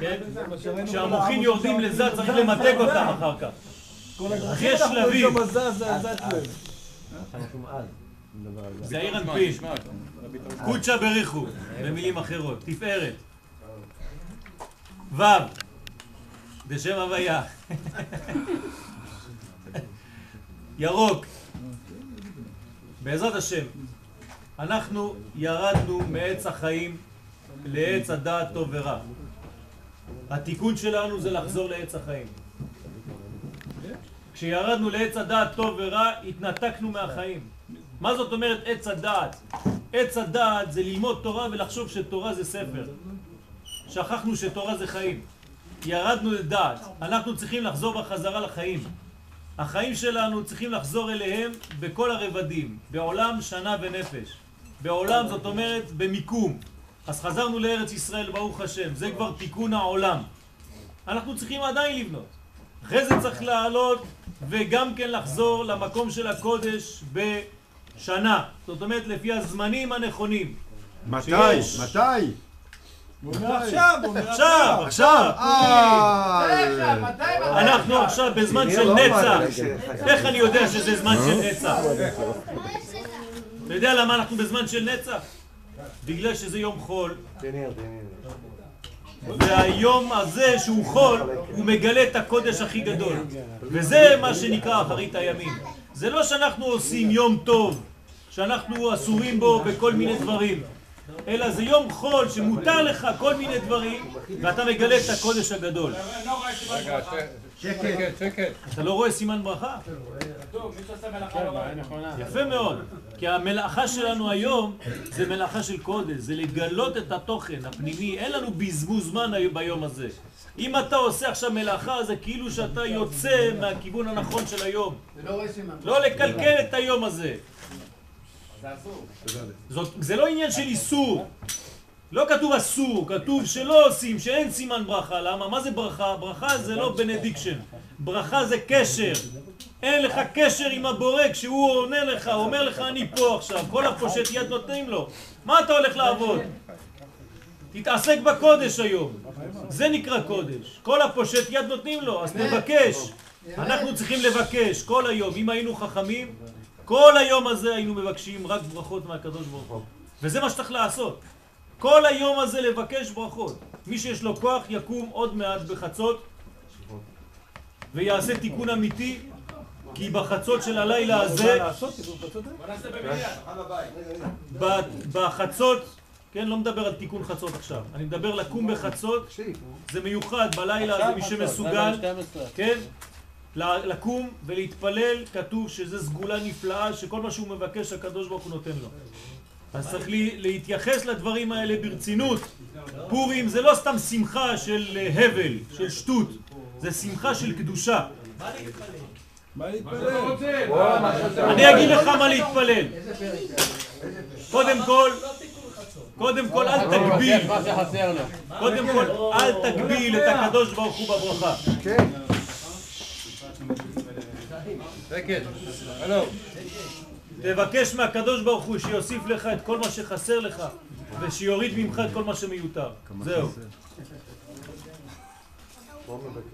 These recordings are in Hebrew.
כן? כשהמוחים יורדים לזה צריך למתג אותם אחר כך. יש שלבים. זה העיר אנפין. קודשא בריחו, במילים אחרות. תפארת. ו' בשם הוויה. ירוק. בעזרת השם, אנחנו ירדנו מעץ החיים לעץ הדעת טוב ורע. התיקון שלנו זה לחזור לעץ החיים. כשירדנו לעץ הדעת טוב ורע, התנתקנו מהחיים. מה זאת אומרת עץ הדעת? עץ הדעת זה ללמוד תורה ולחשוב שתורה זה ספר. שכחנו שתורה זה חיים. ירדנו לדעת. אנחנו צריכים לחזור בחזרה לחיים. החיים שלנו צריכים לחזור אליהם בכל הרבדים, בעולם שנה ונפש. בעולם זאת אומרת במיקום. אז חזרנו לארץ ישראל, ברוך השם, זה כבר תיקון העולם. אנחנו צריכים עדיין לבנות. אחרי זה צריך לעלות וגם כן לחזור למקום של הקודש בשנה. זאת אומרת לפי הזמנים הנכונים. מתי? שיש... מתי? עכשיו, עכשיו, עכשיו. אנחנו עכשיו בזמן של לא נצח. איך אני יודע שזה זמן של נצח? אתה יודע למה אנחנו בזמן של נצח? בגלל שזה יום חול. והיום הזה שהוא חול, הוא מגלה את הקודש הכי גדול. וזה מה שנקרא אחרית הימים. זה לא שאנחנו עושים יום טוב, שאנחנו אסורים בו בכל מיני דברים. אלא זה יום חול שמותר לך כל מיני דברים ואתה מגלה את הקודש הגדול. שקט, שקט. אתה לא רואה סימן ברכה? יפה מאוד, כי המלאכה שלנו היום זה מלאכה של קודש, זה לגלות את התוכן הפנימי, אין לנו בזבוז זמן ביום הזה. אם אתה עושה עכשיו מלאכה זה כאילו שאתה יוצא מהכיוון הנכון של היום. לא לקלקל את היום הזה. זה לא עניין של איסור. לא כתוב אסור, כתוב שלא עושים, שאין סימן ברכה. למה? מה זה ברכה? ברכה זה לא benediction. ברכה זה קשר. אין לך קשר עם הבורא כשהוא עונה לך, אומר לך אני פה עכשיו. כל הפושט יד נותנים לו. מה אתה הולך לעבוד? תתעסק בקודש היום. זה נקרא קודש. כל הפושט יד נותנים לו, אז תבקש. אנחנו צריכים לבקש כל היום. אם היינו חכמים, כל היום הזה היינו מבקשים רק ברכות מהקדוש ברוך הוא. וזה מה שצריך לעשות. כל היום הזה לבקש ברכות. מי שיש לו כוח יקום עוד מעט בחצות ויעשה תיקון אמיתי כי בחצות של הלילה הזה בחצות כן, לא מדבר על תיקון חצות עכשיו, אני מדבר לקום בחצות, זה מיוחד בלילה הזה, מי שמסוגל, כן, לקום ולהתפלל, כתוב שזה סגולה נפלאה שכל מה שהוא מבקש הקדוש ברוך הוא נותן לו. אז צריך להתייחס לדברים האלה ברצינות. פורים זה לא סתם שמחה של הבל, של שטות, זה שמחה של קדושה. מה להתפלל? אני אגיד לך מה להתפלל. קודם כל, קודם כל אל תגביל, קודם כל אל תגביל את הקדוש ברוך הוא בברכה. כן. תבקש מהקדוש ברוך הוא שיוסיף לך את כל מה שחסר לך ושיוריד ממך את כל מה שמיותר. זהו.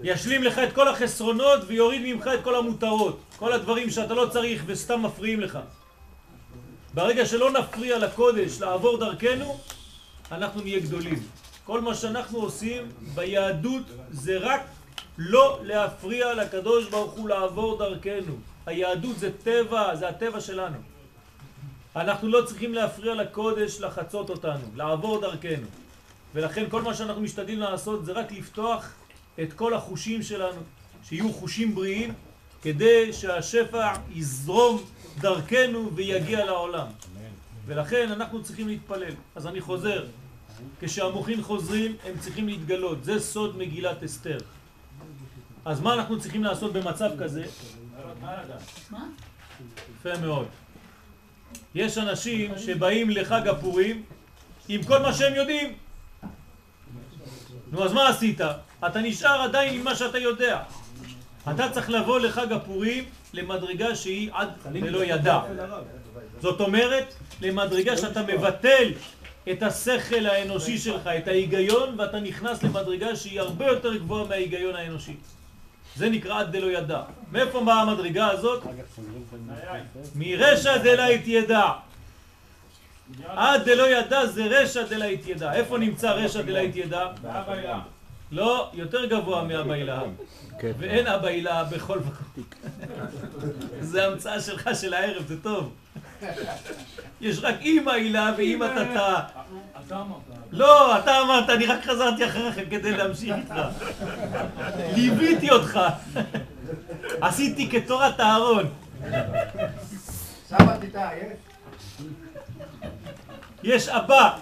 ישלים לך את כל החסרונות ויוריד ממך את כל המותרות. כל הדברים שאתה לא צריך וסתם מפריעים לך. ברגע שלא נפריע לקודש לעבור דרכנו, אנחנו נהיה גדולים. כל מה שאנחנו עושים ביהדות זה רק לא להפריע לקדוש ברוך הוא לעבור דרכנו. היהדות זה טבע, זה הטבע שלנו. אנחנו לא צריכים להפריע לקודש לחצות אותנו, לעבור דרכנו. ולכן כל מה שאנחנו משתדלים לעשות זה רק לפתוח את כל החושים שלנו, שיהיו חושים בריאים, כדי שהשפע יזרום דרכנו ויגיע לעולם. ולכן אנחנו צריכים להתפלל. אז אני חוזר, כשהמוחים חוזרים הם צריכים להתגלות. זה סוד מגילת אסתר. אז מה אנחנו צריכים לעשות במצב כזה? יפה מאוד. יש אנשים שבאים לחג הפורים עם כל מה שהם יודעים. נו, אז מה עשית? אתה נשאר עדיין עם מה שאתה יודע. אתה צריך לבוא לחג הפורים למדרגה שהיא עד ולא ידע. זאת אומרת, למדרגה שאתה מבטל את השכל האנושי שלך, את ההיגיון, ואתה נכנס למדרגה שהיא הרבה יותר גבוהה מההיגיון האנושי. זה נקרא עד דלא ידע. מאיפה באה המדרגה הזאת? מרשע דלית ידע. עד דלא ידע זה רשע דלית ידע. איפה נמצא רשע דלית ידע? לא, יותר גבוה מאבא הילה. כן. ואין אבא הילה בכל מקום. זה המצאה שלך של הערב, זה טוב. יש רק אימא הילה ואימא תתה. אתה אמרת. לא, אתה אמרת, אני רק חזרתי אחריכם כדי להמשיך איתך. ליוויתי אותך. עשיתי כתורת אהרון. יש אבא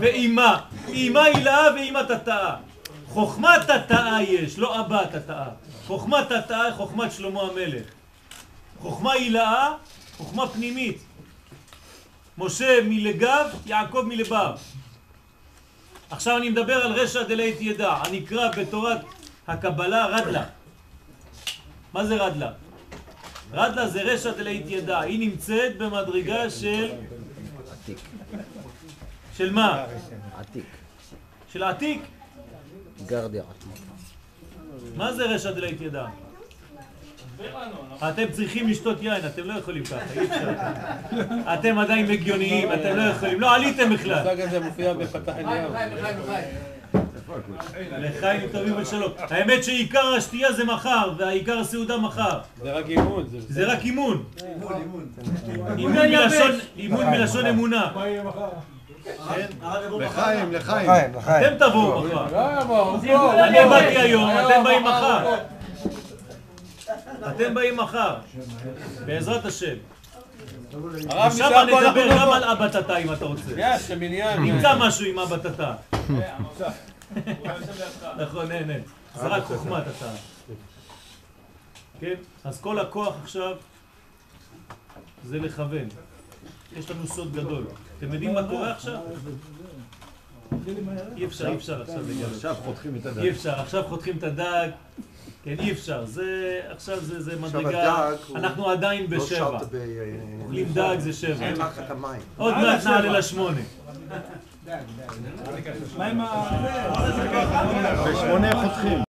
ואימא. אימא הילה ואימא תתאה. חוכמת תתאה יש, לא אבא תתאה. חוכמת תתאה, חוכמת שלמה המלך. חוכמה הילאה, חוכמה פנימית. משה מלגב, יעקב מלבב. עכשיו אני מדבר על רשע דלית ידע, הנקרא בתורת הקבלה רדלה. מה זה רדלה? רדלה זה רשע דלית ידע, היא נמצאת במדרגה של... עתיק. של מה? עתיק. של עתיק? גרדי עתיק. מה זה רשע דלית ידע? אתם צריכים לשתות יין, אתם לא יכולים ככה, אי אפשר. אתם עדיין הגיוניים, אתם לא יכולים, לא עליתם בכלל. המושג הזה מופיע בפתח אליהו. לחיים טובים ושלום. האמת שעיקר השתייה זה מחר, והעיקר הסעודה מחר. זה רק אימון. זה רק אימון. אימון מלשון אמונה. לחיים, לחיים. אתם תבואו מחר. אני באתי היום, אתם באים מחר. אתם באים מחר, בעזרת השם. עכשיו נדבר גם על אבא תתה אם אתה רוצה. נמצא משהו עם אבא תתה. נכון, אין, אין. זה רק חוכמת תתה. כן? אז כל הכוח עכשיו זה לכוון. יש לנו סוד גדול. אתם יודעים מה קורה עכשיו? אי אפשר, אי אפשר עכשיו לגמרי. עכשיו חותכים את הדג. אי אפשר, עכשיו חותכים את הדג. כן, אי אפשר. זה, עכשיו זה, זה מדרגה. אנחנו עדיין לא בשבע. אוכלים דג זה שבע. אין לך את המים. עוד מעט נעלה לשמונה. בשמונה חותכים.